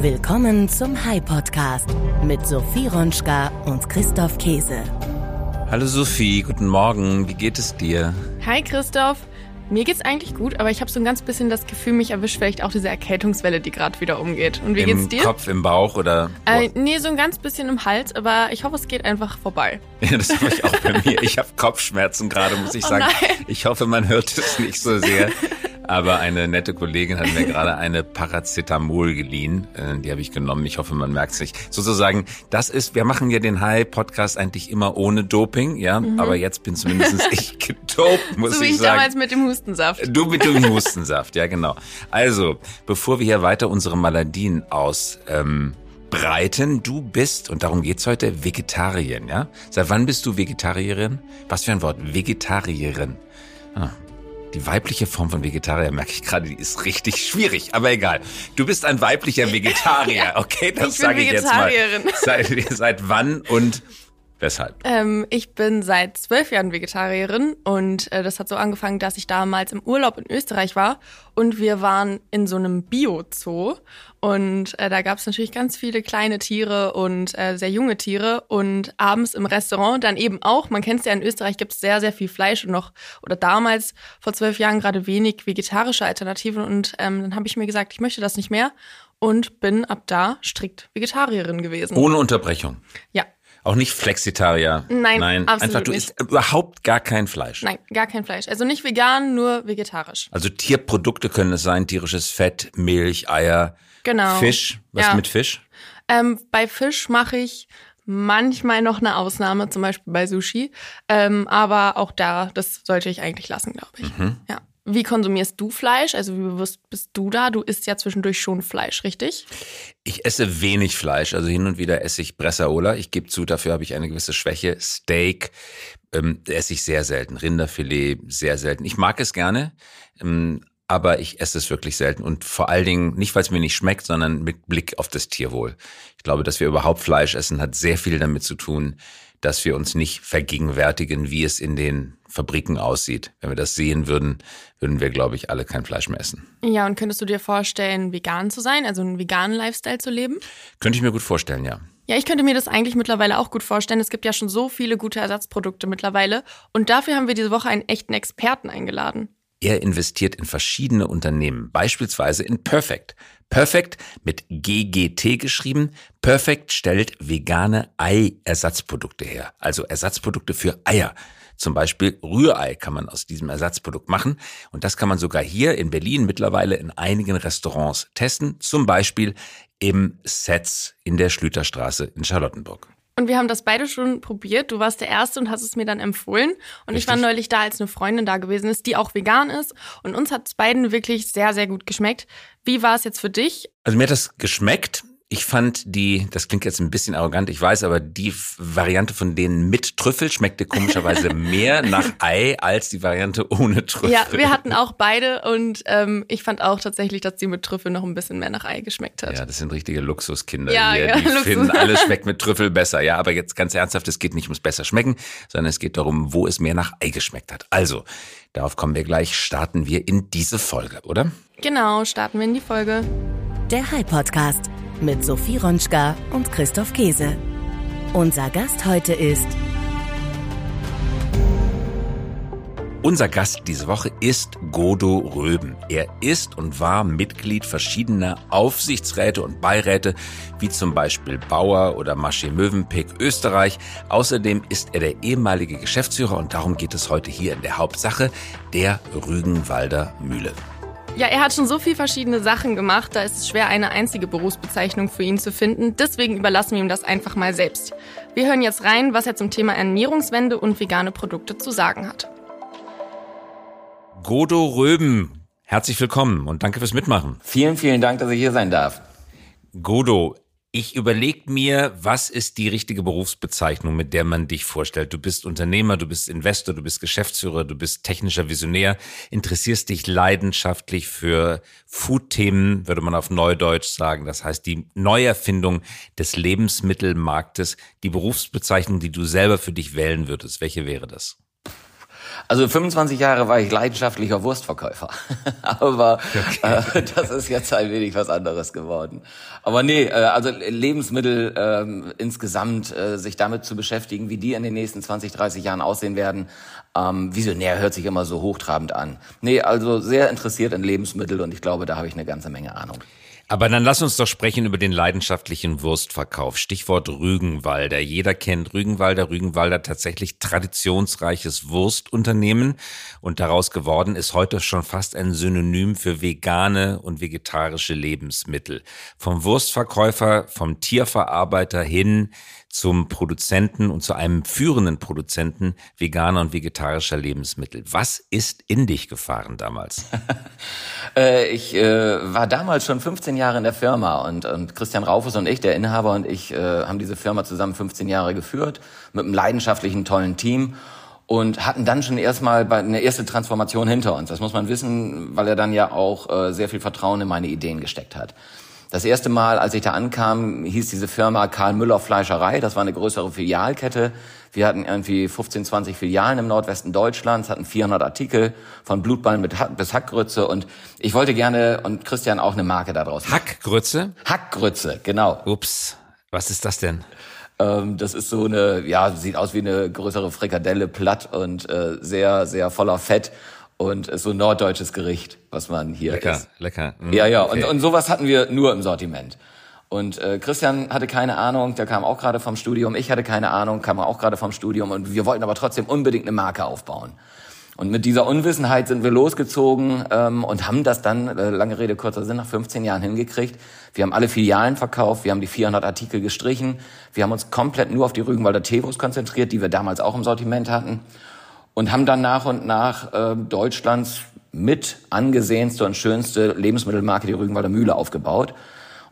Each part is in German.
Willkommen zum High Podcast mit Sophie Ronschka und Christoph Käse. Hallo Sophie, guten Morgen. Wie geht es dir? Hi Christoph. Mir geht's eigentlich gut, aber ich habe so ein ganz bisschen das Gefühl, mich erwischt vielleicht auch diese Erkältungswelle, die gerade wieder umgeht. Und wie Im geht's dir? Kopf, im Bauch oder? Äh, nee, so ein ganz bisschen im Hals, aber ich hoffe, es geht einfach vorbei. Ja, das habe ich auch bei mir. Ich habe Kopfschmerzen gerade, muss ich Oh sagen. nein. ich hoffe, man hört es nicht so sehr. Aber eine nette Kollegin hat mir gerade eine Paracetamol geliehen. Äh, Die habe ich genommen. Ich hoffe, man merkt es nicht. Sozusagen, das ist, wir machen ja den High-Podcast eigentlich immer ohne Doping, ja. Aber jetzt bin zumindest ich gedopt, muss Mhm. so wie ich ich sagen. damals mit dem Hustensaft. Du mit dem Hustensaft, ja genau. Also, bevor wir hier weiter unsere Maladien aus ähm, breiten, du bist, und darum geht's heute, Vegetarierin, ja? Seit wann bist du Vegetarierin? Was für ein Wort? Vegetarierin. Ah, die weibliche Form von Vegetarier, merke ich gerade, die ist richtig schwierig, aber egal. Du bist ein weiblicher Vegetarier, okay? Das sage ich jetzt mal. Seit, seit wann und weshalb? Ähm, ich bin seit zwölf Jahren Vegetarierin und äh, das hat so angefangen, dass ich damals im Urlaub in Österreich war und wir waren in so einem Bio-Zoo und äh, da gab es natürlich ganz viele kleine Tiere und äh, sehr junge Tiere und abends im Restaurant dann eben auch, man kennt es ja in Österreich, gibt es sehr, sehr viel Fleisch und noch, oder damals vor zwölf Jahren gerade wenig vegetarische Alternativen und ähm, dann habe ich mir gesagt, ich möchte das nicht mehr und bin ab da strikt Vegetarierin gewesen. Ohne Unterbrechung. Ja. Auch nicht Flexitarier. Nein, Nein, absolut einfach du nicht. isst überhaupt gar kein Fleisch. Nein, gar kein Fleisch. Also nicht vegan, nur vegetarisch. Also Tierprodukte können es sein, tierisches Fett, Milch, Eier, Genau. Fisch. Was Ja. mit Fisch? Ähm, bei Fisch mache ich manchmal noch eine Ausnahme, zum Beispiel bei Sushi. Ähm, aber auch da, das sollte ich eigentlich lassen, glaube ich. Mhm. Ja. Wie konsumierst du Fleisch? Also wie bewusst bist du da? Du isst ja zwischendurch schon Fleisch, richtig? Ich esse wenig Fleisch, also hin und wieder esse ich Bressaola. Ich gebe zu, dafür habe ich eine gewisse Schwäche. Steak ähm, esse ich sehr selten. Rinderfilet sehr selten. Ich mag es gerne, ähm, aber ich esse es wirklich selten. Und vor allen Dingen, nicht weil es mir nicht schmeckt, sondern mit Blick auf das Tierwohl. Ich glaube, dass wir überhaupt Fleisch essen, hat sehr viel damit zu tun, dass wir uns nicht vergegenwärtigen, wie es in den Fabriken aussieht. Wenn wir das sehen würden, würden wir, glaube ich, alle kein Fleisch mehr essen. Ja, und könntest du dir vorstellen, vegan zu sein, also einen veganen Lifestyle zu leben? Könnte ich mir gut vorstellen, ja. Ja, ich könnte mir das eigentlich mittlerweile auch gut vorstellen. Es gibt ja schon so viele gute Ersatzprodukte mittlerweile. Und dafür haben wir diese Woche einen echten Experten eingeladen. Er investiert in verschiedene Unternehmen, beispielsweise in Perfect. Perfect mit GGT geschrieben. Perfect stellt vegane Ei-Ersatzprodukte her, also Ersatzprodukte für Eier. Zum Beispiel Rührei kann man aus diesem Ersatzprodukt machen. Und das kann man sogar hier in Berlin mittlerweile in einigen Restaurants testen. Zum Beispiel im Setz in der Schlüterstraße in Charlottenburg. Und wir haben das beide schon probiert. Du warst der Erste und hast es mir dann empfohlen. Und ich war Richtig. neulich da, als eine Freundin da gewesen ist, die auch vegan ist. Und uns hat es beiden wirklich sehr, sehr gut geschmeckt. Wie war es jetzt für dich? Also mir hat das geschmeckt. Ich fand die, das klingt jetzt ein bisschen arrogant, ich weiß, aber die Variante von denen mit Trüffel schmeckte komischerweise mehr nach Ei als die Variante ohne Trüffel. Ja, wir hatten auch beide und ähm, ich fand auch tatsächlich, dass die mit Trüffel noch ein bisschen mehr nach Ei geschmeckt hat. Ja, das sind richtige Luxuskinder Ja, hier. ja, die Luxus. finden, alles schmeckt mit Trüffel besser. Ja, aber jetzt ganz ernsthaft, es geht nicht ums besser schmecken, sondern es geht darum, wo es mehr nach Ei geschmeckt hat. Also, darauf kommen wir gleich, starten wir in diese Folge, oder? Genau, starten wir in die Folge. Der High Podcast mit Sophie Ronschka und Christoph Käse. Unser Gast heute ist Unser Gast diese Woche ist Godo Röben. Er ist und war Mitglied verschiedener Aufsichtsräte und Beiräte, wie zum Beispiel Bauer oder Masche Mövenpick Österreich. Außerdem ist er der ehemalige Geschäftsführer und darum geht es heute hier in der Hauptsache, der Rügenwalder Mühle. Ja, er hat schon so viel verschiedene Sachen gemacht, da ist es schwer, eine einzige Berufsbezeichnung für ihn zu finden. Deswegen überlassen wir ihm das einfach mal selbst. Wir hören jetzt rein, was er zum Thema Ernährungswende und vegane Produkte zu sagen hat. Godo Röben, herzlich willkommen und danke fürs Mitmachen. Vielen, vielen Dank, dass ich hier sein darf. Godo, ich überlege mir, was ist die richtige Berufsbezeichnung, mit der man dich vorstellt? Du bist Unternehmer, du bist Investor, du bist Geschäftsführer, du bist technischer Visionär, interessierst dich leidenschaftlich für Food-Themen, würde man auf Neudeutsch sagen. Das heißt, die Neuerfindung des Lebensmittelmarktes, die Berufsbezeichnung, die du selber für dich wählen würdest. Welche wäre das? Also 25 Jahre war ich leidenschaftlicher Wurstverkäufer. Aber okay. äh, das ist jetzt ein wenig was anderes geworden. Aber nee, äh, also Lebensmittel äh, insgesamt, äh, sich damit zu beschäftigen, wie die in den nächsten 20, 30 Jahren aussehen werden, ähm, visionär hört sich immer so hochtrabend an. Nee, also sehr interessiert in Lebensmittel und ich glaube, da habe ich eine ganze Menge Ahnung. Aber dann lass uns doch sprechen über den leidenschaftlichen Wurstverkauf. Stichwort Rügenwalder. Jeder kennt Rügenwalder. Rügenwalder tatsächlich traditionsreiches Wurstunternehmen. Und daraus geworden ist heute schon fast ein Synonym für vegane und vegetarische Lebensmittel. Vom Wurstverkäufer, vom Tierverarbeiter hin zum Produzenten und zu einem führenden Produzenten veganer und vegetarischer Lebensmittel. Was ist in dich gefahren damals? äh, ich äh, war damals schon 15 Jahre in der Firma und, und Christian Raufus und ich, der Inhaber und ich, äh, haben diese Firma zusammen 15 Jahre geführt mit einem leidenschaftlichen, tollen Team und hatten dann schon erstmal eine erste Transformation hinter uns. Das muss man wissen, weil er dann ja auch äh, sehr viel Vertrauen in meine Ideen gesteckt hat. Das erste Mal, als ich da ankam, hieß diese Firma Karl Müller Fleischerei. Das war eine größere Filialkette. Wir hatten irgendwie 15, 20 Filialen im Nordwesten Deutschlands, hatten 400 Artikel von Blutballen bis Hackgrütze und ich wollte gerne und Christian auch eine Marke daraus. Hackgrütze? Hackgrütze, genau. Ups, was ist das denn? Ähm, das ist so eine, ja, sieht aus wie eine größere Frikadelle, platt und äh, sehr, sehr voller Fett und so norddeutsches Gericht, was man hier lecker, isst. Lecker, lecker. Mhm, ja, ja, okay. und, und sowas hatten wir nur im Sortiment. Und äh, Christian hatte keine Ahnung, der kam auch gerade vom Studium. Ich hatte keine Ahnung, kam auch gerade vom Studium. Und wir wollten aber trotzdem unbedingt eine Marke aufbauen. Und mit dieser Unwissenheit sind wir losgezogen ähm, und haben das dann, äh, lange Rede, kurzer Sinn, nach 15 Jahren hingekriegt. Wir haben alle Filialen verkauft, wir haben die 400 Artikel gestrichen, wir haben uns komplett nur auf die Rügenwalder Tevos konzentriert, die wir damals auch im Sortiment hatten und haben dann nach und nach äh, Deutschlands mit angesehenste und schönste Lebensmittelmarke, die Rügenwalder Mühle, aufgebaut.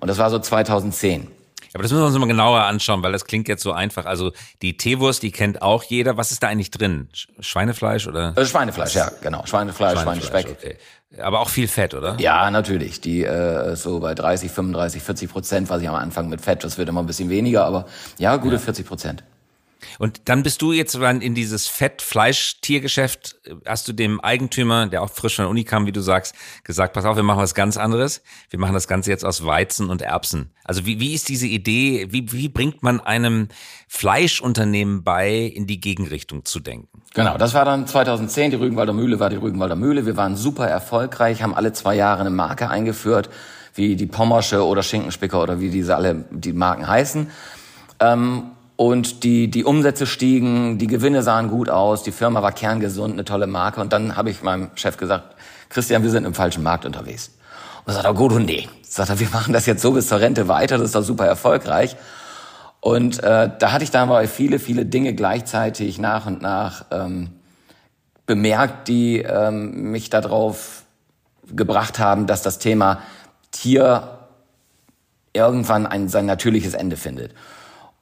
Und das war so 2010. Aber das müssen wir uns mal genauer anschauen, weil das klingt jetzt so einfach. Also die Teewurst, die kennt auch jeder. Was ist da eigentlich drin? Schweinefleisch oder? Äh, Schweinefleisch, ja, genau. Schweinefleisch, Schweinefleisch Schweinespeck. Okay. Aber auch viel Fett, oder? Ja, natürlich. Die äh, so bei 30, 35, 40 Prozent, was ich am Anfang mit Fett. Das wird immer ein bisschen weniger, aber ja, gute ja. 40 Prozent. Und dann bist du jetzt in dieses Fett-Fleisch-Tiergeschäft, hast du dem Eigentümer, der auch frisch von der Uni kam, wie du sagst, gesagt, pass auf, wir machen was ganz anderes. Wir machen das Ganze jetzt aus Weizen und Erbsen. Also wie, wie ist diese Idee, wie, wie bringt man einem Fleischunternehmen bei, in die Gegenrichtung zu denken? Genau, das war dann 2010, die Rügenwalder Mühle war die Rügenwalder Mühle. Wir waren super erfolgreich, haben alle zwei Jahre eine Marke eingeführt, wie die Pommersche oder Schinkenspicker oder wie diese alle die Marken heißen. Ähm, und die, die Umsätze stiegen, die Gewinne sahen gut aus, die Firma war kerngesund, eine tolle Marke. Und dann habe ich meinem Chef gesagt, Christian, wir sind im falschen Markt unterwegs. Und sagt er, gut und nee. Sagt er, wir machen das jetzt so bis zur Rente weiter, das ist doch super erfolgreich. Und äh, da hatte ich dann aber viele, viele Dinge gleichzeitig nach und nach ähm, bemerkt, die ähm, mich darauf gebracht haben, dass das Thema Tier irgendwann ein, sein natürliches Ende findet.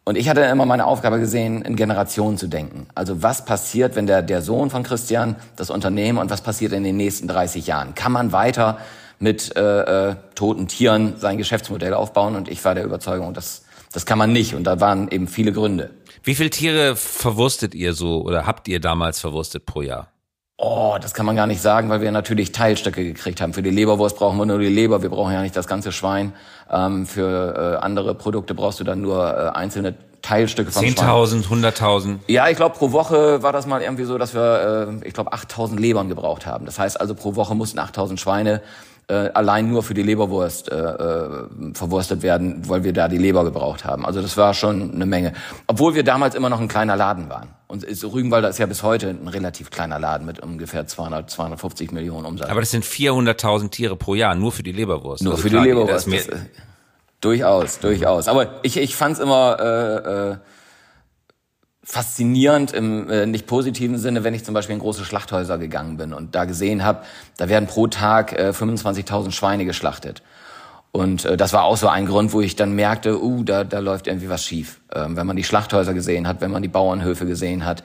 Und ich hatte immer meine Aufgabe gesehen, in Generationen zu denken. Also was passiert, wenn der, der Sohn von Christian das Unternehmen und was passiert in den nächsten 30 Jahren? Kann man weiter mit äh, äh, toten Tieren sein Geschäftsmodell aufbauen? Und ich war der Überzeugung, das, das kann man nicht. Und da waren eben viele Gründe. Wie viele Tiere verwurstet ihr so oder habt ihr damals verwurstet pro Jahr? Oh, das kann man gar nicht sagen, weil wir natürlich Teilstücke gekriegt haben. Für die Leberwurst brauchen wir nur die Leber, wir brauchen ja nicht das ganze Schwein. Ähm, für äh, andere Produkte brauchst du dann nur äh, einzelne Teilstücke vom 10.000, 100.000? Ja, ich glaube, pro Woche war das mal irgendwie so, dass wir, äh, ich glaube, 8.000 Lebern gebraucht haben. Das heißt also, pro Woche mussten 8.000 Schweine äh, allein nur für die Leberwurst äh, äh, verwurstet werden, weil wir da die Leber gebraucht haben. Also das war schon eine Menge. Obwohl wir damals immer noch ein kleiner Laden waren. Und Rügenwalder ist ja bis heute ein relativ kleiner Laden mit ungefähr 200, 250 Millionen Umsatz. Aber das sind 400.000 Tiere pro Jahr, nur für die Leberwurst. Nur also für klar, die Leberwurst. Das, das, durchaus, durchaus. Aber ich, ich fand es immer... Äh, äh, faszinierend im äh, nicht positiven Sinne, wenn ich zum Beispiel in große Schlachthäuser gegangen bin und da gesehen habe, da werden pro Tag äh, 25.000 Schweine geschlachtet. Und äh, das war auch so ein Grund, wo ich dann merkte, uh, da, da läuft irgendwie was schief. Ähm, wenn man die Schlachthäuser gesehen hat, wenn man die Bauernhöfe gesehen hat,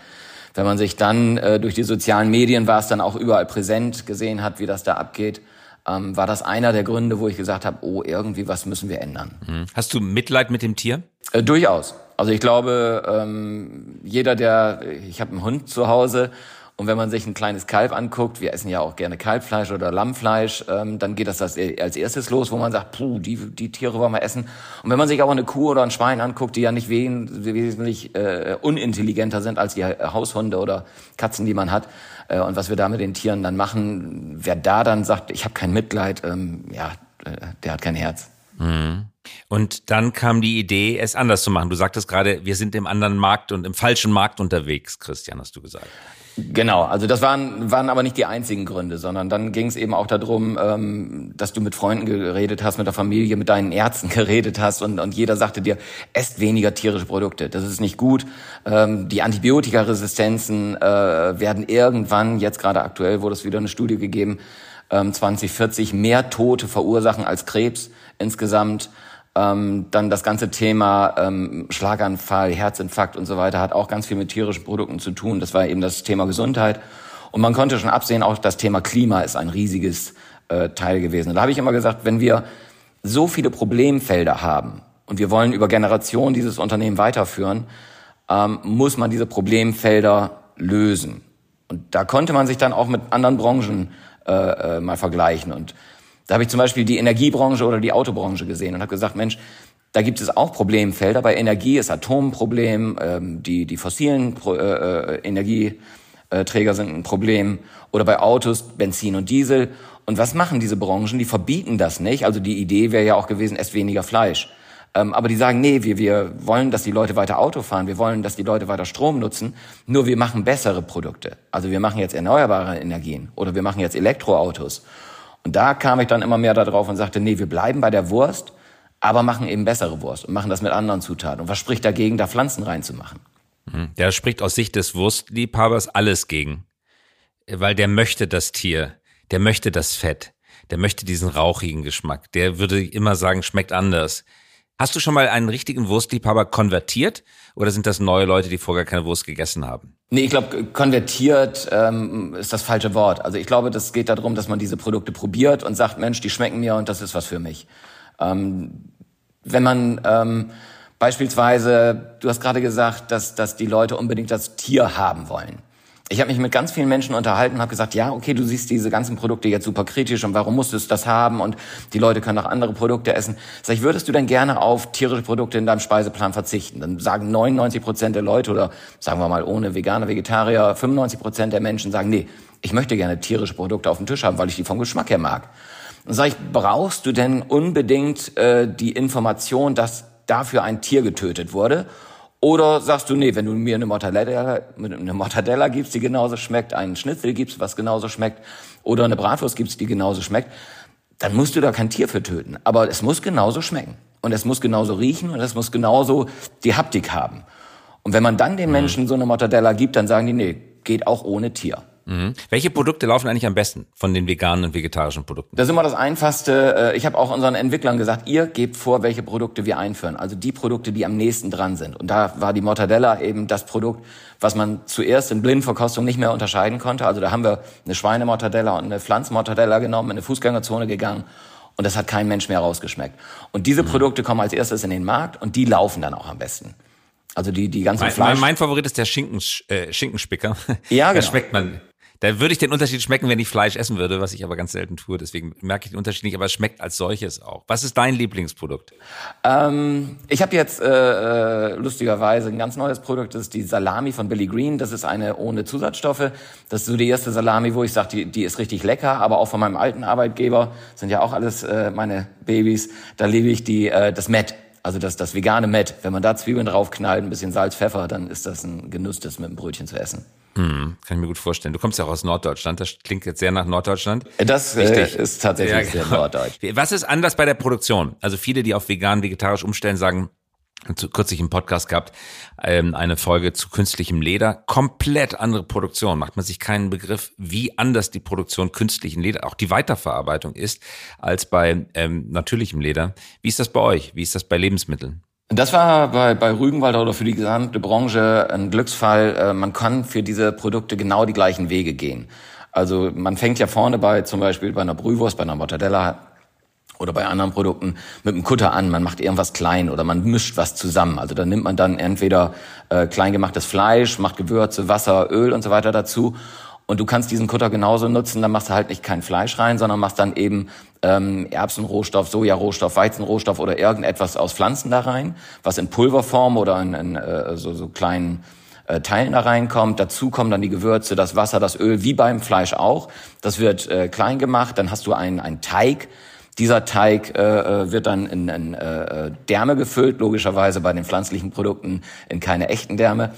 wenn man sich dann äh, durch die sozialen Medien war es dann auch überall präsent gesehen hat, wie das da abgeht, ähm, war das einer der Gründe, wo ich gesagt habe, oh, irgendwie was müssen wir ändern. Mhm. Hast du Mitleid mit dem Tier? Äh, durchaus. Also ich glaube, ähm, jeder, der, ich habe einen Hund zu Hause Und wenn man sich ein kleines Kalb anguckt, wir essen ja auch gerne Kalbfleisch oder Lammfleisch, ähm, dann geht das, als erstes los, wo man sagt, puh, die, die Tiere wollen wir essen. Und wenn man sich aber eine Kuh oder ein Schwein anguckt, die ja nicht wesentlich äh, unintelligenter sind als die Haushunde oder Katzen, die man hat, äh, und was wir da mit den Tieren dann machen, wer da dann sagt, ich habe kein Mitleid, ähm, ja, äh, der hat kein Herz. Mhm. Und dann kam die Idee, es anders zu machen. Du sagtest gerade, wir sind im anderen Markt und im falschen Markt unterwegs, Christian, hast du gesagt. Genau, also das waren, waren aber nicht die einzigen Gründe, sondern dann ging es eben auch darum, ähm, dass du mit Freunden geredet hast, mit der Familie, mit deinen Ärzten geredet hast und, und jeder sagte dir, esst weniger tierische Produkte, das ist nicht gut. Ähm, die Antibiotikaresistenzen äh, werden irgendwann, jetzt gerade aktuell wurde es wieder eine Studie gegeben, ähm, 2040 mehr Tote verursachen als Krebs insgesamt. Ähm, dann das ganze Thema ähm, Schlaganfall, Herzinfarkt und so weiter hat auch ganz viel mit tierischen Produkten zu tun. Das war eben das Thema Gesundheit. Und man konnte schon absehen, auch das Thema Klima ist ein riesiges äh, Teil gewesen. Und da habe ich immer gesagt, wenn wir so viele Problemfelder haben und wir wollen über Generationen dieses Unternehmen weiterführen, ähm, muss man diese Problemfelder lösen. Und da konnte man sich dann auch mit anderen Branchen äh, äh, mal vergleichen. Und da habe ich zum Beispiel die Energiebranche oder die Autobranche gesehen und habe gesagt, Mensch, da gibt es auch Problemfelder. Bei Energie ist Atomproblem, ähm, die, die fossilen Pro, äh, äh, Energieträger sind ein Problem. Oder bei Autos Benzin und Diesel. Und was machen diese Branchen? Die verbieten das nicht. Also die Idee wäre ja auch gewesen, esst weniger Fleisch. Ähm, aber die sagen, nee, wir, wir wollen, dass die Leute weiter Auto fahren, wir wollen, dass die Leute weiter Strom nutzen, nur wir machen bessere Produkte. Also wir machen jetzt erneuerbare Energien oder wir machen jetzt Elektroautos. Und da kam ich dann immer mehr darauf und sagte, nee, wir bleiben bei der Wurst, aber machen eben bessere Wurst und machen das mit anderen Zutaten. Und was spricht dagegen, da Pflanzen reinzumachen? Der spricht aus Sicht des Wurstliebhabers alles gegen. Weil der möchte das Tier, der möchte das Fett, der möchte diesen rauchigen Geschmack. Der würde immer sagen, schmeckt anders. Hast du schon mal einen richtigen Wurstliebhaber konvertiert oder sind das neue Leute, die vorher keine Wurst gegessen haben? Nee, ich glaube, konvertiert ähm, ist das falsche Wort. Also ich glaube, das geht darum, dass man diese Produkte probiert und sagt, Mensch, die schmecken mir und das ist was für mich. Ähm, wenn man ähm, beispielsweise, du hast gerade gesagt, dass, dass die Leute unbedingt das Tier haben wollen ich habe mich mit ganz vielen Menschen unterhalten und habe gesagt, ja, okay, du siehst diese ganzen Produkte jetzt super kritisch und warum musst du das haben und die Leute können auch andere Produkte essen. Sag ich, würdest du denn gerne auf tierische Produkte in deinem Speiseplan verzichten? Dann sagen 99 Prozent der Leute oder sagen wir mal ohne Veganer, Vegetarier, 95 Prozent der Menschen sagen, nee, ich möchte gerne tierische Produkte auf dem Tisch haben, weil ich die vom Geschmack her mag. Dann sage ich, brauchst du denn unbedingt äh, die Information, dass dafür ein Tier getötet wurde? Oder sagst du, nee, wenn du mir eine Mortadella, eine Mortadella gibst, die genauso schmeckt, einen Schnitzel gibst, was genauso schmeckt, oder eine Bratwurst gibst, die genauso schmeckt, dann musst du da kein Tier für töten. Aber es muss genauso schmecken. Und es muss genauso riechen und es muss genauso die Haptik haben. Und wenn man dann den mhm. Menschen so eine Mortadella gibt, dann sagen die, nee, geht auch ohne Tier. Mhm. Welche Produkte laufen eigentlich am besten von den veganen und vegetarischen Produkten? Das ist immer das Einfachste. Äh, ich habe auch unseren Entwicklern gesagt, ihr gebt vor, welche Produkte wir einführen. Also die Produkte, die am nächsten dran sind. Und da war die Mortadella eben das Produkt, was man zuerst in Blindverkostung nicht mehr unterscheiden konnte. Also da haben wir eine Schweinemortadella und eine Pflanzmortadella genommen, in eine Fußgängerzone gegangen. Und das hat kein Mensch mehr rausgeschmeckt. Und diese mhm. Produkte kommen als erstes in den Markt und die laufen dann auch am besten. Also die, die ganzen mein, Fleisch. Mein Favorit ist der Schinken, äh, Schinkenspicker. Ja, genau. Da schmeckt man da würde ich den Unterschied schmecken, wenn ich Fleisch essen würde, was ich aber ganz selten tue. Deswegen merke ich den Unterschied nicht, aber es schmeckt als solches auch. Was ist dein Lieblingsprodukt? Ähm, ich habe jetzt äh, äh, lustigerweise ein ganz neues Produkt. Das ist die Salami von Billy Green. Das ist eine ohne Zusatzstoffe. Das ist so die erste Salami, wo ich sage, die, die ist richtig lecker. Aber auch von meinem alten Arbeitgeber sind ja auch alles äh, meine Babys. Da liebe ich die äh, das Met. Also das, das vegane Met. Wenn man da Zwiebeln draufknallt, ein bisschen Salz, Pfeffer, dann ist das ein Genuss, das mit dem Brötchen zu essen. Hm, kann ich mir gut vorstellen. Du kommst ja auch aus Norddeutschland. Das klingt jetzt sehr nach Norddeutschland. Das äh, ist tatsächlich ja, genau. sehr norddeutsch. Was ist anders bei der Produktion? Also viele, die auf vegan, vegetarisch umstellen, sagen, kürzlich im Podcast gehabt, ähm, eine Folge zu künstlichem Leder. Komplett andere Produktion. Macht man sich keinen Begriff, wie anders die Produktion künstlichen Leder, auch die Weiterverarbeitung ist, als bei ähm, natürlichem Leder. Wie ist das bei euch? Wie ist das bei Lebensmitteln? Das war bei, bei Rügenwalder oder für die gesamte Branche ein Glücksfall. Äh, man kann für diese Produkte genau die gleichen Wege gehen. Also man fängt ja vorne bei zum Beispiel bei einer Brühwurst, bei einer Mortadella oder bei anderen Produkten mit einem Kutter an. Man macht irgendwas klein oder man mischt was zusammen. Also da nimmt man dann entweder äh, kleingemachtes Fleisch, macht Gewürze, Wasser, Öl und so weiter dazu Und du kannst diesen Kutter genauso nutzen, dann machst du halt nicht kein Fleisch rein, sondern machst dann eben ähm, Erbsenrohstoff, Sojarohstoff, Weizenrohstoff oder irgendetwas aus Pflanzen da rein, was in Pulverform oder in, in äh, so, so kleinen äh, Teilen da reinkommt. Dazu kommen dann die Gewürze, das Wasser, das Öl, wie beim Fleisch auch. Das wird äh, klein gemacht, dann hast du einen, einen Teig. Dieser Teig äh, äh wird dann in, in äh, Därme gefüllt, logischerweise bei den pflanzlichen Produkten in keine echten Därme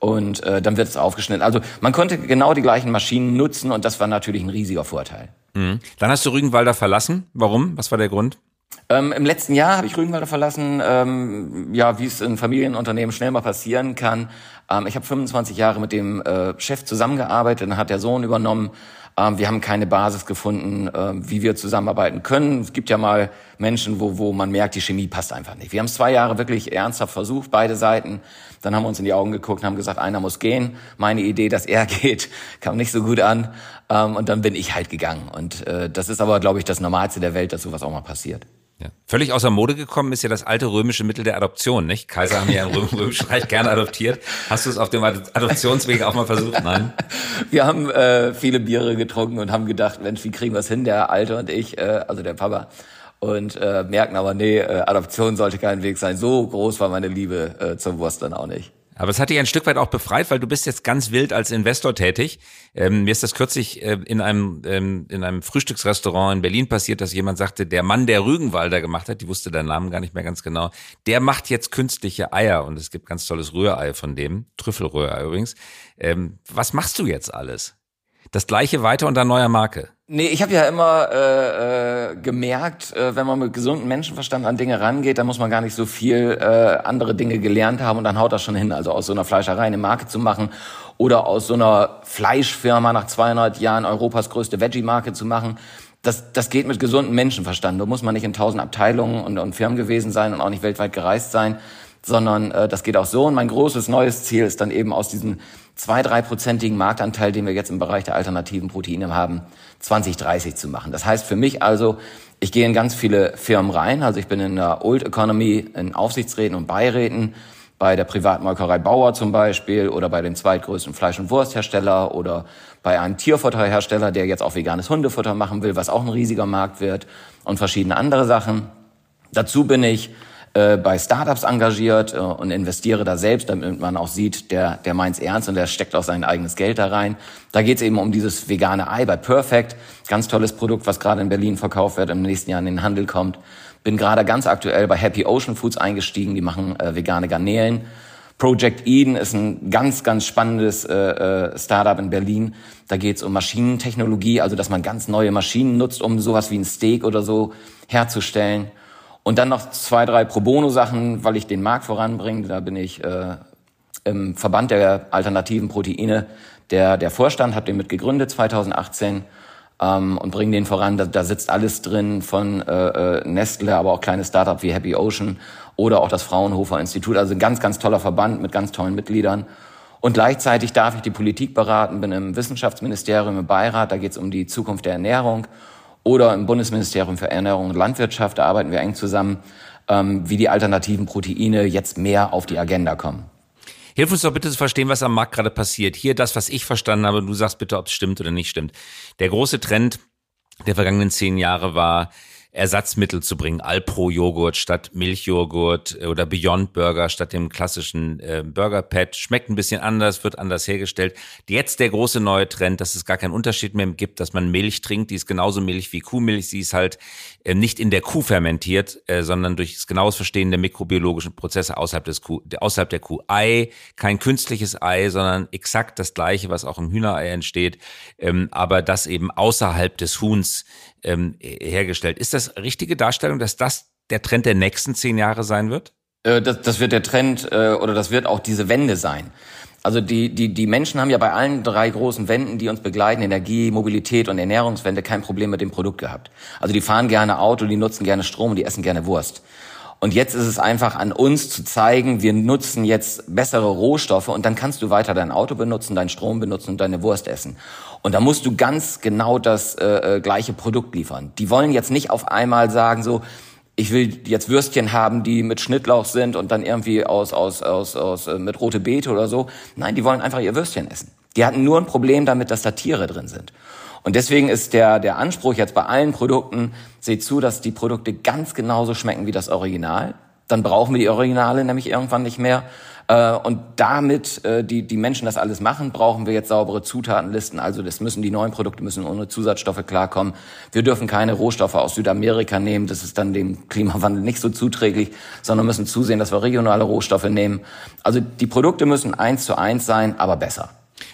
und äh, dann wird es aufgeschnitten. Also man konnte genau die gleichen Maschinen nutzen und das war natürlich ein riesiger Vorteil. Mhm. Dann hast du Rügenwalder verlassen. Warum? Was war der Grund? Ähm, Im letzten Jahr habe ich Rügenwalder verlassen, ähm, ja, wie es in Familienunternehmen schnell mal passieren kann. Ähm, ich habe 25 Jahre mit dem äh, Chef zusammengearbeitet, dann hat der Sohn übernommen wir haben keine Basis gefunden, äh, wie wir zusammenarbeiten können. Es gibt ja mal Menschen, wo, wo man merkt, die Chemie passt einfach nicht. Wir haben es zwei Jahre wirklich ernsthaft versucht, beide Seiten. Dann haben wir uns in die Augen geguckt und haben gesagt, einer muss gehen. Meine Idee, dass er geht, kam nicht so gut an. Ähm, und dann bin ich halt gegangen. Und äh, das ist aber, glaube ich, das Normalste der Welt, dass sowas auch mal passiert. Völlig außer Mode gekommen ist ja das alte römische Mittel der Adoption, nicht? Kaiser haben ja im Römischen Reich gerne adoptiert. Hast du es auf dem Adoptionsweg auch mal versucht? Nein? Wir haben äh, viele Biere getrunken und haben gedacht, Mensch, wie kriegen wir es hin, der Alte und ich, äh, also der Papa. Und äh, merken aber, nee, äh, Adoption sollte kein Weg sein. So groß war meine Liebe äh, zum Wurst dann auch nicht. Aber es hat dich ein Stück weit auch befreit, weil du bist jetzt ganz wild als Investor tätig. Ähm, mir ist das kürzlich äh, in einem ähm, in einem Frühstücksrestaurant in Berlin passiert, dass jemand sagte, der Mann, der Rügenwalder gemacht hat, die wusste deinen Namen gar nicht mehr ganz genau, der macht jetzt künstliche Eier und es gibt ganz tolles Rührei von dem, Trüffelrührei übrigens. Ähm, was machst du jetzt alles? Das gleiche weiter unter neuer Marke. Nee, ich habe ja immer äh, äh, gemerkt, äh, wenn man mit gesundem Menschenverstand an Dinge rangeht, dann muss man gar nicht so viel äh, andere Dinge gelernt haben und dann haut das schon hin. Also aus so einer Fleischerei eine Marke zu machen oder aus so einer Fleischfirma nach 200 Jahren Europas größte Veggie-Marke zu machen, das, das geht mit gesundem Menschenverstand. Da muss man nicht in tausend Abteilungen und, und Firmen gewesen sein und auch nicht weltweit gereist sein, sondern äh, das geht auch so. Und mein großes neues Ziel ist dann eben aus diesem zwei, dreiprozentigen Marktanteil, den wir jetzt im Bereich der alternativen Proteine haben, 2030 zu machen. Das heißt für mich also, ich gehe in ganz viele Firmen rein. Also ich bin in der Old Economy in Aufsichtsräten und Beiräten, bei der Privatmolkerei Bauer zum Beispiel oder bei dem zweitgrößten Fleisch- und Wursthersteller oder bei einem Tierfutterhersteller, der jetzt auch veganes Hundefutter machen will, was auch ein riesiger Markt wird und verschiedene andere Sachen. Dazu bin ich äh, bei Startups engagiert äh, und investiere da selbst, damit man auch sieht, der, der meint's ernst und der steckt auch sein eigenes Geld da rein. Da geht's eben um dieses vegane Ei bei Perfect. Ganz tolles Produkt, was gerade in Berlin verkauft wird, im nächsten Jahr in den Handel kommt. Bin gerade ganz aktuell bei Happy Ocean Foods eingestiegen, die machen äh, vegane Garnelen. Project Eden ist ein ganz, ganz spannendes äh, äh, Startup in Berlin. Da geht's um Maschinentechnologie, also dass man ganz neue Maschinen nutzt, um sowas wie ein Steak oder so herzustellen. Und dann noch zwei, drei Pro Bono-Sachen, weil ich den Markt voranbringe. Da bin ich äh, im Verband der alternativen Proteine. Der, der Vorstand hat den mit gegründet 2018 ähm, und bringe den voran. Da, da sitzt alles drin von äh, äh, Nestle, aber auch kleine Startup wie Happy Ocean oder auch das Fraunhofer Institut. Also ein ganz, ganz toller Verband mit ganz tollen Mitgliedern. Und gleichzeitig darf ich die Politik beraten, bin im Wissenschaftsministerium im Beirat, da geht es um die Zukunft der Ernährung oder im Bundesministerium für Ernährung und Landwirtschaft, da arbeiten wir eng zusammen, ähm, wie die alternativen Proteine jetzt mehr auf die Agenda kommen. Hilf uns doch bitte zu verstehen, was am Markt gerade passiert. Hier das, was ich verstanden habe, du sagst bitte, ob es stimmt oder nicht stimmt. Der große Trend der vergangenen zehn Jahre war, Ersatzmittel zu bringen. Alpro-Joghurt statt Milchjoghurt oder Beyond Burger statt dem klassischen äh, Burger Pad. Schmeckt ein bisschen anders, wird anders hergestellt. Jetzt der große neue Trend, dass es gar keinen Unterschied mehr gibt, dass man Milch trinkt. Die ist genauso Milch wie Kuhmilch. Sie ist halt nicht in der Kuh fermentiert, äh, sondern durch das genaues Verstehen der mikrobiologischen Prozesse außerhalb des Kuh, außerhalb der Kuh. Ei, kein künstliches Ei, sondern exakt das gleiche, was auch im Hühnerei entsteht, ähm, aber das eben außerhalb des Huhns ähm, hergestellt. Ist das richtige Darstellung, dass das der Trend der nächsten zehn Jahre sein wird? Äh, das, das wird der Trend äh, oder das wird auch diese Wende sein. Also die, die, die Menschen haben ja bei allen drei großen Wänden, die uns begleiten, Energie, Mobilität und Ernährungswende, kein Problem mit dem Produkt gehabt. Also die fahren gerne Auto, die nutzen gerne Strom, die essen gerne Wurst. Und jetzt ist es einfach an uns zu zeigen, wir nutzen jetzt bessere Rohstoffe und dann kannst du weiter dein Auto benutzen, deinen Strom benutzen und deine Wurst essen. Und da musst du ganz genau das äh, äh, gleiche Produkt liefern. Die wollen jetzt nicht auf einmal sagen so, ich will jetzt Würstchen haben, die mit Schnittlauch sind und dann irgendwie aus aus aus aus äh, mit rote Beete oder so. Nein, die wollen einfach ihr Würstchen essen. Die hatten nur ein Problem damit, dass da Tiere drin sind. Und deswegen ist der, der Anspruch jetzt bei allen Produkten, seht zu, dass die Produkte ganz genauso schmecken wie das Original. Dann brauchen wir die Originale nämlich irgendwann nicht mehr. Äh, und damit äh, die, die Menschen das alles machen, brauchen wir jetzt saubere Zutatenlisten. Also das müssen die neuen Produkte müssen ohne Zusatzstoffe klarkommen. Wir dürfen keine Rohstoffe aus Südamerika nehmen. Das ist dann dem Klimawandel nicht so zuträglich, sondern müssen zusehen, dass wir regionale Rohstoffe nehmen. Also die Produkte müssen eins zu eins sein, aber besser.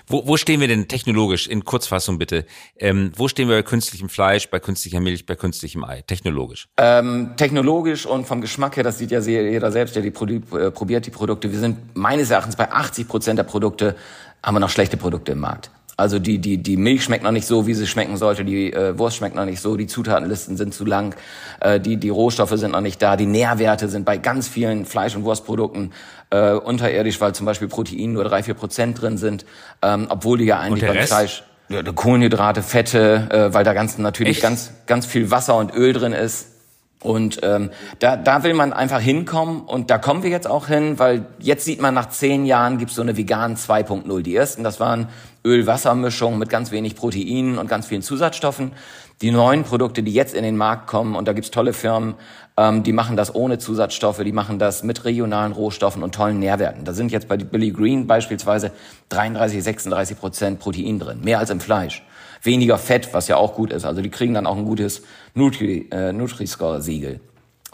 Wo, wo stehen wir denn technologisch, in Kurzfassung bitte? Ähm, wo stehen wir bei künstlichem Fleisch, bei künstlicher Milch, bei künstlichem Ei, technologisch? Ähm, technologisch und vom Geschmack her, das sieht ja jeder selbst, der die äh, probiert die Produkte. Wir sind meines Erachtens bei 80 Prozent der Produkte, haben wir noch schlechte Produkte im Markt. Also die, die, die Milch schmeckt noch nicht so, wie sie schmecken sollte, die äh, Wurst schmeckt noch nicht so, die Zutatenlisten sind zu lang, äh, die, die Rohstoffe sind noch nicht da, die Nährwerte sind bei ganz vielen Fleisch- und Wurstprodukten äh, unterirdisch, weil zum Beispiel Protein nur drei vier Prozent drin sind, ähm, obwohl die ja eigentlich beim Rest? Fleisch ja, Kohlenhydrate, Fette, äh, weil da ganz natürlich Echt? ganz ganz viel Wasser und Öl drin ist. Und ähm, da, da will man einfach hinkommen und da kommen wir jetzt auch hin, weil jetzt sieht man nach zehn Jahren gibt's so eine vegan 2.0. Die ersten, das waren Öl-Wasser-Mischungen mit ganz wenig Proteinen und ganz vielen Zusatzstoffen. Die neuen Produkte, die jetzt in den Markt kommen, und da gibt's tolle Firmen, ähm, die machen das ohne Zusatzstoffe, die machen das mit regionalen Rohstoffen und tollen Nährwerten. Da sind jetzt bei Billy Green beispielsweise 33, 36 Prozent Protein drin, mehr als im Fleisch weniger Fett, was ja auch gut ist. Also die kriegen dann auch ein gutes Nutri, äh, Nutri-Score-Siegel.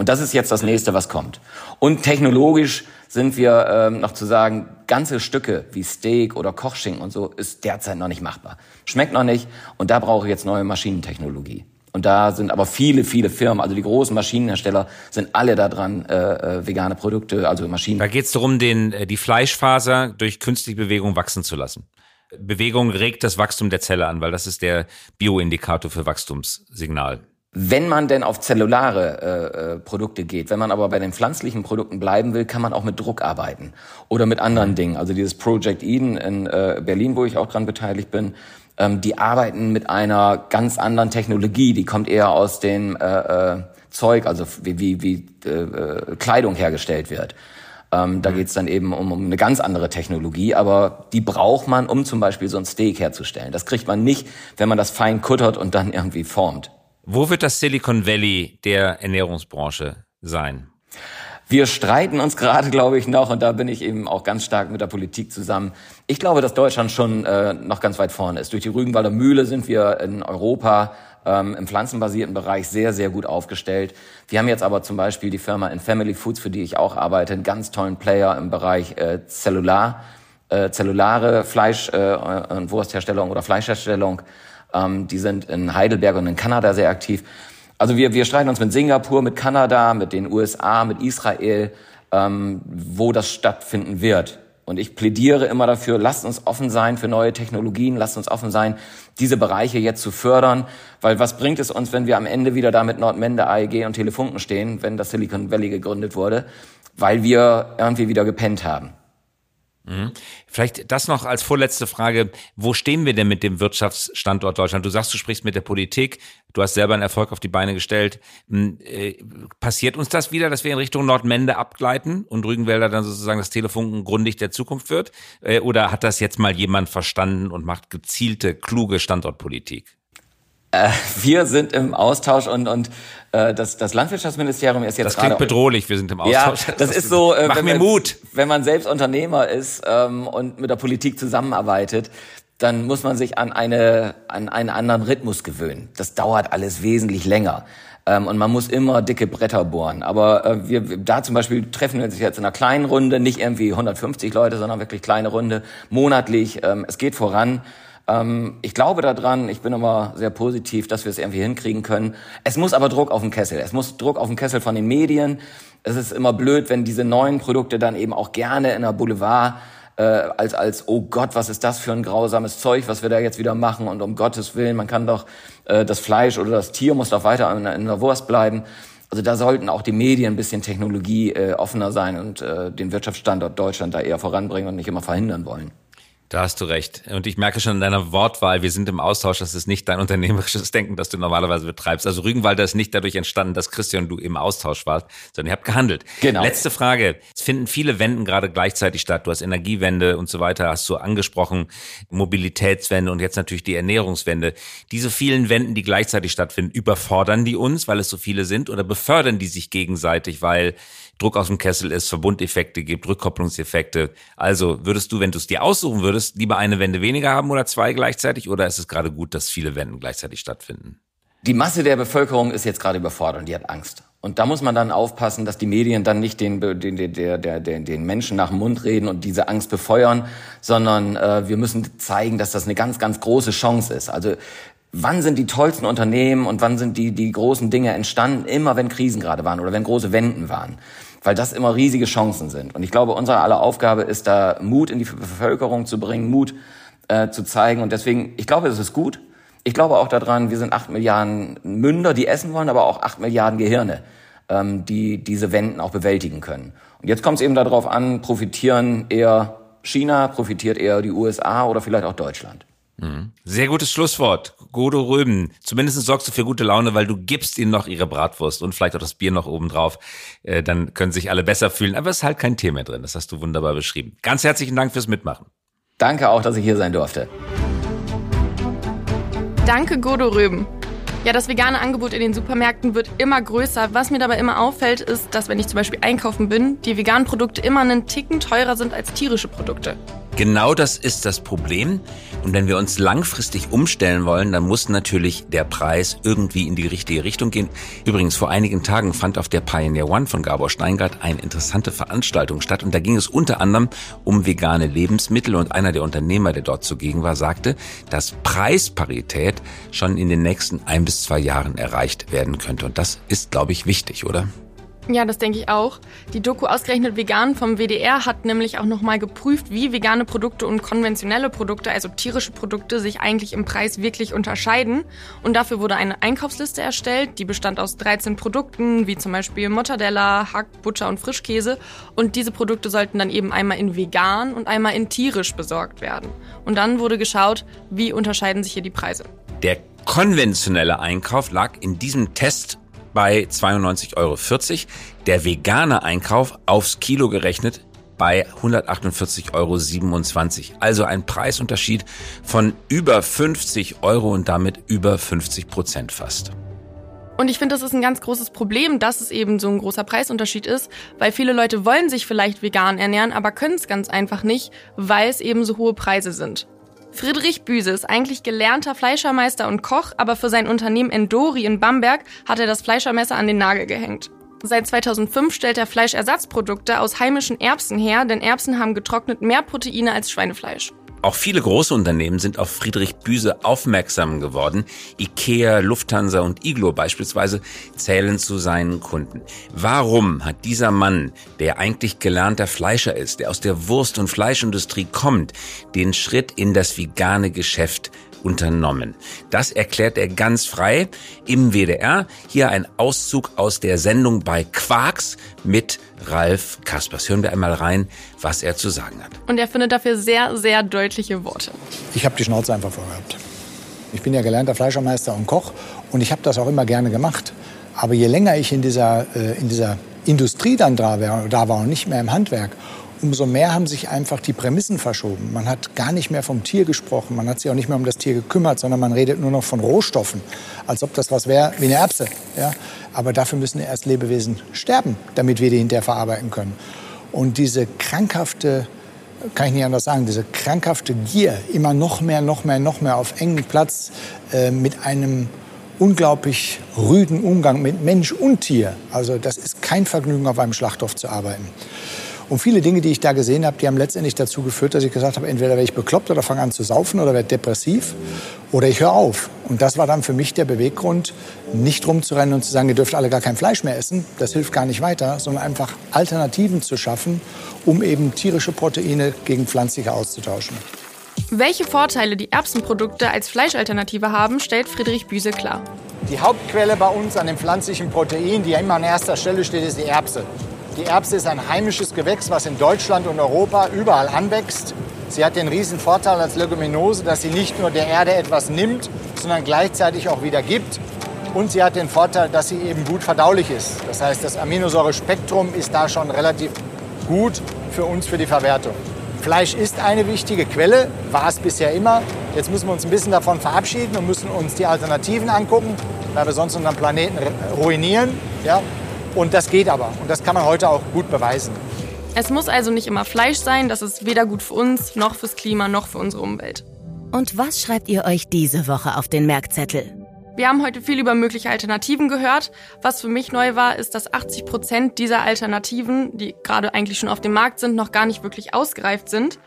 Und das ist jetzt das nächste, was kommt. Und technologisch sind wir ähm, noch zu sagen, ganze Stücke wie Steak oder Kochschinken und so ist derzeit noch nicht machbar. Schmeckt noch nicht und da brauche ich jetzt neue Maschinentechnologie. Und da sind aber viele, viele Firmen, also die großen Maschinenhersteller, sind alle da dran, äh, äh, vegane Produkte, also Maschinen. Da geht es darum, den, äh, die Fleischfaser durch künstliche Bewegung wachsen zu lassen. Bewegung regt das Wachstum der Zelle an, weil das ist der Bioindikator für Wachstumssignal. Wenn man denn auf zellulare äh, äh, Produkte geht, wenn man aber bei den pflanzlichen Produkten bleiben will, kann man auch mit Druck arbeiten oder mit anderen mhm. Dingen. Also dieses Project Eden in äh, Berlin, wo ich auch dran beteiligt bin, ähm, die arbeiten mit einer ganz anderen Technologie. Die kommt eher aus dem äh, äh, Zeug, also wie, wie, wie äh, äh Kleidung hergestellt wird. Ähm, da mhm. geht's dann eben um, um eine ganz andere Technologie, aber die braucht man, um zum Beispiel so ein Steak herzustellen. Das kriegt man nicht, wenn man das fein kuttert und dann irgendwie formt. Wo wird das Silicon Valley der Ernährungsbranche sein? Wir streiten uns gerade, glaube ich, noch, und da bin ich eben auch ganz stark mit der Politik zusammen. Ich glaube, dass Deutschland schon äh, noch ganz weit vorne ist. Durch die Rügenwalder Mühle sind wir in Europa ähm, im pflanzenbasierten Bereich sehr, sehr gut aufgestellt. Wir haben jetzt aber zum Beispiel die Firma in Family Foods, für die ich auch arbeite, einen ganz tollen Player im Bereich äh, Zellular, äh, zellulare Fleisch- äh, und Wurstherstellung oder Fleischherstellung. Ähm, die sind in Heidelberg und in Kanada sehr aktiv. Also wir, wir streiten uns mit Singapur, mit Kanada, mit den USA, mit Israel, ähm, wo das stattfinden wird. Und ich plädiere immer dafür, lasst uns offen sein für neue Technologien, lasst uns offen sein, diese Bereiche jetzt zu fördern, weil was bringt es uns, wenn wir am Ende wieder da mit Nordmende, AEG und Telefunken stehen, wenn das Silicon Valley gegründet wurde, weil wir irgendwie wieder gepennt haben. Mhm. Vielleicht das noch als vorletzte Frage. Wo stehen wir denn mit dem Wirtschaftsstandort Deutschland? Du sagst, du sprichst mit der Politik. Du hast selber einen Erfolg auf die Beine gestellt. Hm, äh, passiert uns das wieder, dass wir in Richtung Nordmende abgleiten und Rügenwälder dann sozusagen das Telefunken grundig der Zukunft wird? Äh, oder hat das jetzt mal jemand verstanden und macht gezielte, kluge Standortpolitik? Äh, wir sind im Austausch und, und äh, das, das Landwirtschaftsministerium ist jetzt Das klingt bedrohlich, wir sind im Austausch. Ja, das, das ist so, äh, mir man, Mut. Wenn man selbst Unternehmer ist ähm, und mit der Politik zusammenarbeitet, dann muss man sich an, eine, an einen anderen Rhythmus gewöhnen. Das dauert alles wesentlich länger. Ähm, und man muss immer dicke Bretter bohren. Aber äh, wir, da zum Beispiel treffen wir uns jetzt in einer kleinen Runde, nicht irgendwie 150 Leute, sondern wirklich kleine Runde, monatlich. Ähm, es geht voran. Ähm, ich glaube daran, ich bin immer sehr positiv, dass wir es irgendwie hinkriegen können. Es muss aber Druck auf den Kessel. Es muss Druck auf den Kessel von den Medien. Es ist immer blöd, wenn diese neuen Produkte dann eben auch gerne in der Boulevard äh, als als oh Gott, was ist das für ein grausames Zeug, was wir da jetzt wieder machen und um Gottes willen, man kann doch äh, das Fleisch oder das Tier muss doch weiter in, in der Wurst bleiben. Also da sollten auch die Medien ein bisschen Technologie äh, offener sein und äh, den Wirtschaftsstandort Deutschland da eher voranbringen und nicht immer verhindern wollen. Da hast du recht. Und ich merke schon in deiner Wortwahl, wir sind im Austausch, das ist nicht dein unternehmerisches Denken, das du normalerweise betreibst. Also Rügenwalder ist nicht dadurch entstanden, dass Christian und du im Austausch warst, sondern ihr habt gehandelt. Genau. Letzte Frage. Es finden viele Wenden gerade gleichzeitig statt. Du hast Energiewende und so weiter, hast du angesprochen, Mobilitätswende und jetzt natürlich die Ernährungswende. Diese vielen Wenden, die gleichzeitig stattfinden, überfordern die uns, weil es so viele sind oder befördern die sich gegenseitig, weil Druck aus dem Kessel ist, Verbundeffekte gibt, Rückkopplungseffekte. Also würdest du, wenn du es dir aussuchen würdest, lieber eine Wende weniger haben oder zwei gleichzeitig oder ist es gerade gut, dass viele Wenden gleichzeitig stattfinden? Die Masse der Bevölkerung ist jetzt gerade überfordert und die hat Angst. Und da muss man dann aufpassen, dass die Medien dann nicht den, den, der, der, der, den Menschen nach dem Mund reden und diese Angst befeuern, sondern äh, wir müssen zeigen, dass das eine ganz, ganz große Chance ist. Also wann sind die tollsten Unternehmen und wann sind die, die großen Dinge entstanden? Immer wenn Krisen gerade waren oder wenn große Wenden waren weil das immer riesige Chancen sind. Und ich glaube, unsere aller Aufgabe ist da, Mut in die Bevölkerung zu bringen, Mut äh, zu zeigen. Und deswegen, ich glaube, es ist gut. Ich glaube auch daran, wir sind acht Milliarden Münder, die essen wollen, aber auch acht Milliarden Gehirne, ähm, die diese Wenden auch bewältigen können. Und jetzt kommt es eben darauf an, profitieren eher China, profitiert eher die USA oder vielleicht auch Deutschland. Mhm. Sehr gutes Schlusswort. Godo Röben. Zumindest sorgst du für gute Laune, weil du gibst ihnen noch ihre Bratwurst und vielleicht auch das Bier noch oben drauf. Äh, dann können sich alle besser fühlen. Aber es ist halt kein Thema drin. Das hast du wunderbar beschrieben. Ganz herzlichen Dank fürs Mitmachen. Danke auch, dass ich hier sein durfte. Danke, Godo Röben. Ja, das vegane Angebot in den Supermärkten wird immer größer. Was mir dabei immer auffällt, ist, dass wenn ich zum Beispiel einkaufen bin, die veganen Produkte immer einen Ticken teurer sind als tierische Produkte. Genau das ist das Problem. Und wenn wir uns langfristig umstellen wollen, dann muss natürlich der Preis irgendwie in die richtige Richtung gehen. Übrigens, vor einigen Tagen fand auf der Pioneer One von Gabor Steingart eine interessante Veranstaltung statt. Und da ging es unter anderem um vegane Lebensmittel. Und einer der Unternehmer, der dort zugegen war, sagte, dass Preisparität schon in den nächsten ein bis zwei Jahren erreicht werden könnte. Und das ist, glaube ich, wichtig, oder? Ja, das denke ich auch. Die Doku Ausgerechnet Vegan vom WDR hat nämlich auch nochmal geprüft, wie vegane Produkte und konventionelle Produkte, also tierische Produkte, sich eigentlich im Preis wirklich unterscheiden. Und dafür wurde eine Einkaufsliste erstellt, die bestand aus 13 Produkten, wie zum Beispiel Mortadella, Hack, Butter und Frischkäse. Und diese Produkte sollten dann eben einmal in vegan und einmal in tierisch besorgt werden. Und dann wurde geschaut, wie unterscheiden sich hier die Preise. Der konventionelle Einkauf lag in diesem Test bei 92,40 Euro. Der vegane Einkauf aufs Kilo gerechnet bei 148,27 Euro. Also ein Preisunterschied von über 50 Euro und damit über 50 Prozent fast. Und ich finde, das ist ein ganz großes Problem, dass es eben so ein großer Preisunterschied ist, weil viele Leute wollen sich vielleicht vegan ernähren, aber können es ganz einfach nicht, weil es eben so hohe Preise sind. Friedrich Büse ist eigentlich gelernter Fleischermeister und Koch, aber für sein Unternehmen Endori in Bamberg hat er das Fleischermesser an den Nagel gehängt. Seit 2005 stellt er Fleischersatzprodukte aus heimischen Erbsen her, denn Erbsen haben getrocknet mehr Proteine als Schweinefleisch. Auch viele große Unternehmen sind auf Friedrich Büse aufmerksam geworden. Ikea, Lufthansa und Iglo beispielsweise zählen zu seinen Kunden. Warum hat dieser Mann, der eigentlich gelernter Fleischer ist, der aus der Wurst- und Fleischindustrie kommt, den Schritt in das vegane Geschäft unternommen. Das erklärt er ganz frei im WDR. Hier ein Auszug aus der Sendung bei Quarks mit Ralf Kaspers. Hören wir einmal rein, was er zu sagen hat. Und er findet dafür sehr, sehr deutliche Worte. Ich habe die Schnauze einfach vorgehabt. Ich bin ja gelernter Fleischermeister und Koch und ich habe das auch immer gerne gemacht. Aber je länger ich in dieser, äh, in dieser Industrie dann da war, da war und nicht mehr im Handwerk umso mehr haben sich einfach die Prämissen verschoben. Man hat gar nicht mehr vom Tier gesprochen, man hat sich auch nicht mehr um das Tier gekümmert, sondern man redet nur noch von Rohstoffen, als ob das was wäre wie eine Erbse. Ja? Aber dafür müssen erst Lebewesen sterben, damit wir die hinterher verarbeiten können. Und diese krankhafte, kann ich nicht anders sagen, diese krankhafte Gier, immer noch mehr, noch mehr, noch mehr auf engen Platz äh, mit einem unglaublich rüden Umgang mit Mensch und Tier. Also das ist kein Vergnügen, auf einem Schlachthof zu arbeiten. Und viele Dinge, die ich da gesehen habe, die haben letztendlich dazu geführt, dass ich gesagt habe, entweder werde ich bekloppt oder fange an zu saufen oder werde depressiv oder ich höre auf. Und das war dann für mich der Beweggrund, nicht rumzurennen und zu sagen, ihr dürft alle gar kein Fleisch mehr essen. Das hilft gar nicht weiter, sondern einfach Alternativen zu schaffen, um eben tierische Proteine gegen pflanzliche auszutauschen. Welche Vorteile die Erbsenprodukte als Fleischalternative haben, stellt Friedrich Büse klar. Die Hauptquelle bei uns an dem pflanzlichen Protein, die ja immer an erster Stelle steht, ist die Erbse. Die Erbse ist ein heimisches Gewächs, was in Deutschland und Europa überall anwächst. Sie hat den riesen Vorteil als Leguminose, dass sie nicht nur der Erde etwas nimmt, sondern gleichzeitig auch wieder gibt. Und sie hat den Vorteil, dass sie eben gut verdaulich ist. Das heißt, das Aminosäurespektrum ist da schon relativ gut für uns für die Verwertung. Fleisch ist eine wichtige Quelle, war es bisher immer. Jetzt müssen wir uns ein bisschen davon verabschieden und müssen uns die Alternativen angucken, weil wir sonst unseren Planeten ruinieren. Ja? Und das geht aber. Und das kann man heute auch gut beweisen. Es muss also nicht immer Fleisch sein, das ist weder gut für uns, noch fürs Klima, noch für unsere Umwelt. Und was schreibt ihr euch diese Woche auf den Merkzettel? Wir haben heute viel über mögliche Alternativen gehört. Was für mich neu war, ist, dass 80 Prozent dieser Alternativen, die gerade eigentlich schon auf dem Markt sind, noch gar nicht wirklich ausgereift sind.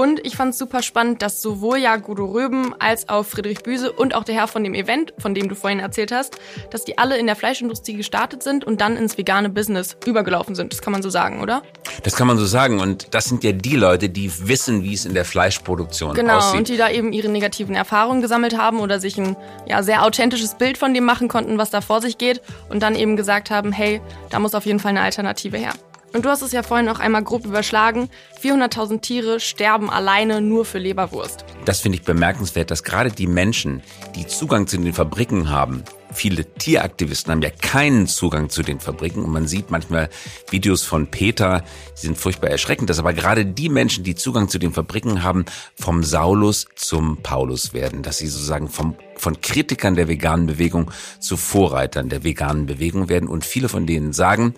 Und ich fand es super spannend, dass sowohl ja Gudo Röben als auch Friedrich Büse und auch der Herr von dem Event, von dem du vorhin erzählt hast, dass die alle in der Fleischindustrie gestartet sind und dann ins vegane Business übergelaufen sind. Das kann man so sagen, oder? Das kann man so sagen. Und das sind ja die Leute, die wissen, wie es in der Fleischproduktion genau, aussieht. Genau, und die da eben ihre negativen Erfahrungen gesammelt haben oder sich ein ja, sehr authentisches Bild von dem machen konnten, was da vor sich geht und dann eben gesagt haben, hey, da muss auf jeden Fall eine Alternative her. Und du hast es ja vorhin auch einmal grob überschlagen. 400.000 Tiere sterben alleine nur für Leberwurst. Das finde ich bemerkenswert, dass gerade die Menschen, die Zugang zu den Fabriken haben, viele Tieraktivisten haben ja keinen Zugang zu den Fabriken und man sieht manchmal Videos von Peter, die sind furchtbar erschreckend, dass aber gerade die Menschen, die Zugang zu den Fabriken haben, vom Saulus zum Paulus werden, dass sie sozusagen vom von Kritikern der veganen Bewegung zu Vorreitern der veganen Bewegung werden und viele von denen sagen,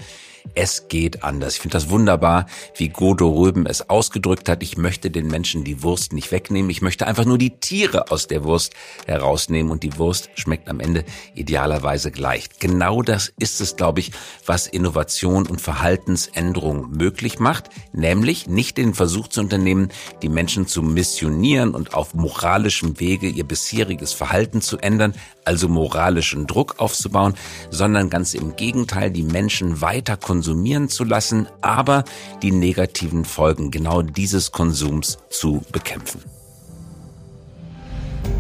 es geht anders. Ich finde das wunderbar, wie Godo Röben es ausgedrückt hat. Ich möchte den Menschen die Wurst nicht wegnehmen. Ich möchte einfach nur die Tiere aus der Wurst herausnehmen und die Wurst schmeckt am Ende idealerweise gleich. Genau das ist es, glaube ich, was Innovation und Verhaltensänderung möglich macht, nämlich nicht den Versuch zu unternehmen, die Menschen zu missionieren und auf moralischem Wege ihr bisheriges Verhalten zu ändern, also moralischen Druck aufzubauen, sondern ganz im Gegenteil, die Menschen weiter konsumieren zu lassen, aber die negativen Folgen genau dieses Konsums zu bekämpfen.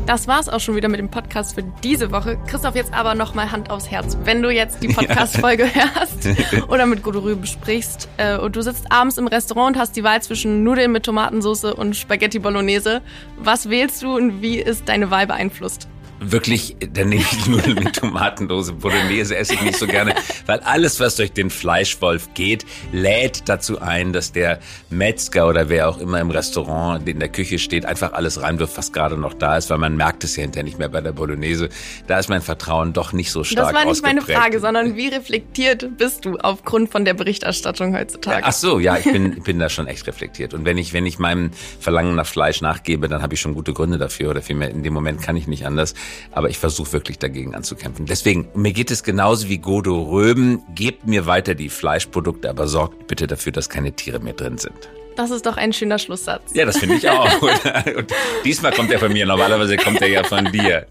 Das war's auch schon wieder mit dem Podcast für diese Woche. Christoph, jetzt aber nochmal Hand aufs Herz. Wenn du jetzt die Podcast-Folge ja. hörst oder mit Godorü besprichst äh, und du sitzt abends im Restaurant und hast die Wahl zwischen Nudeln mit Tomatensauce und Spaghetti Bolognese, was wählst du und wie ist deine Wahl beeinflusst? Wirklich, dann nehme ich Nudeln mit Tomatendose. Bolognese esse ich nicht so gerne, weil alles, was durch den Fleischwolf geht, lädt dazu ein, dass der Metzger oder wer auch immer im Restaurant in der Küche steht, einfach alles reinwirft, was gerade noch da ist, weil man merkt es ja hinterher nicht mehr bei der Bolognese. Da ist mein Vertrauen doch nicht so stark Das war nicht ausgeprägt. meine Frage, sondern wie reflektiert bist du aufgrund von der Berichterstattung heutzutage? Ach so, ja, ich bin, bin da schon echt reflektiert. Und wenn ich, wenn ich meinem Verlangen nach Fleisch nachgebe, dann habe ich schon gute Gründe dafür oder vielmehr in dem Moment kann ich nicht anders. Aber ich versuche wirklich dagegen anzukämpfen. Deswegen, mir geht es genauso wie Godo Röben. Gebt mir weiter die Fleischprodukte, aber sorgt bitte dafür, dass keine Tiere mehr drin sind. Das ist doch ein schöner Schlusssatz. Ja, das finde ich auch. Und diesmal kommt er von mir, normalerweise kommt er ja von dir.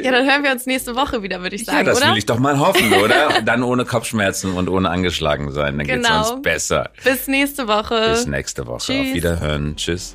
Ja, dann hören wir uns nächste Woche wieder, würde ich sagen, ja, das oder? will ich doch mal hoffen, oder? Dann ohne Kopfschmerzen und ohne angeschlagen sein. Dann genau. geht's uns besser. Bis nächste Woche. Bis nächste Woche. Tschüss. Auf Wiederhören. Tschüss.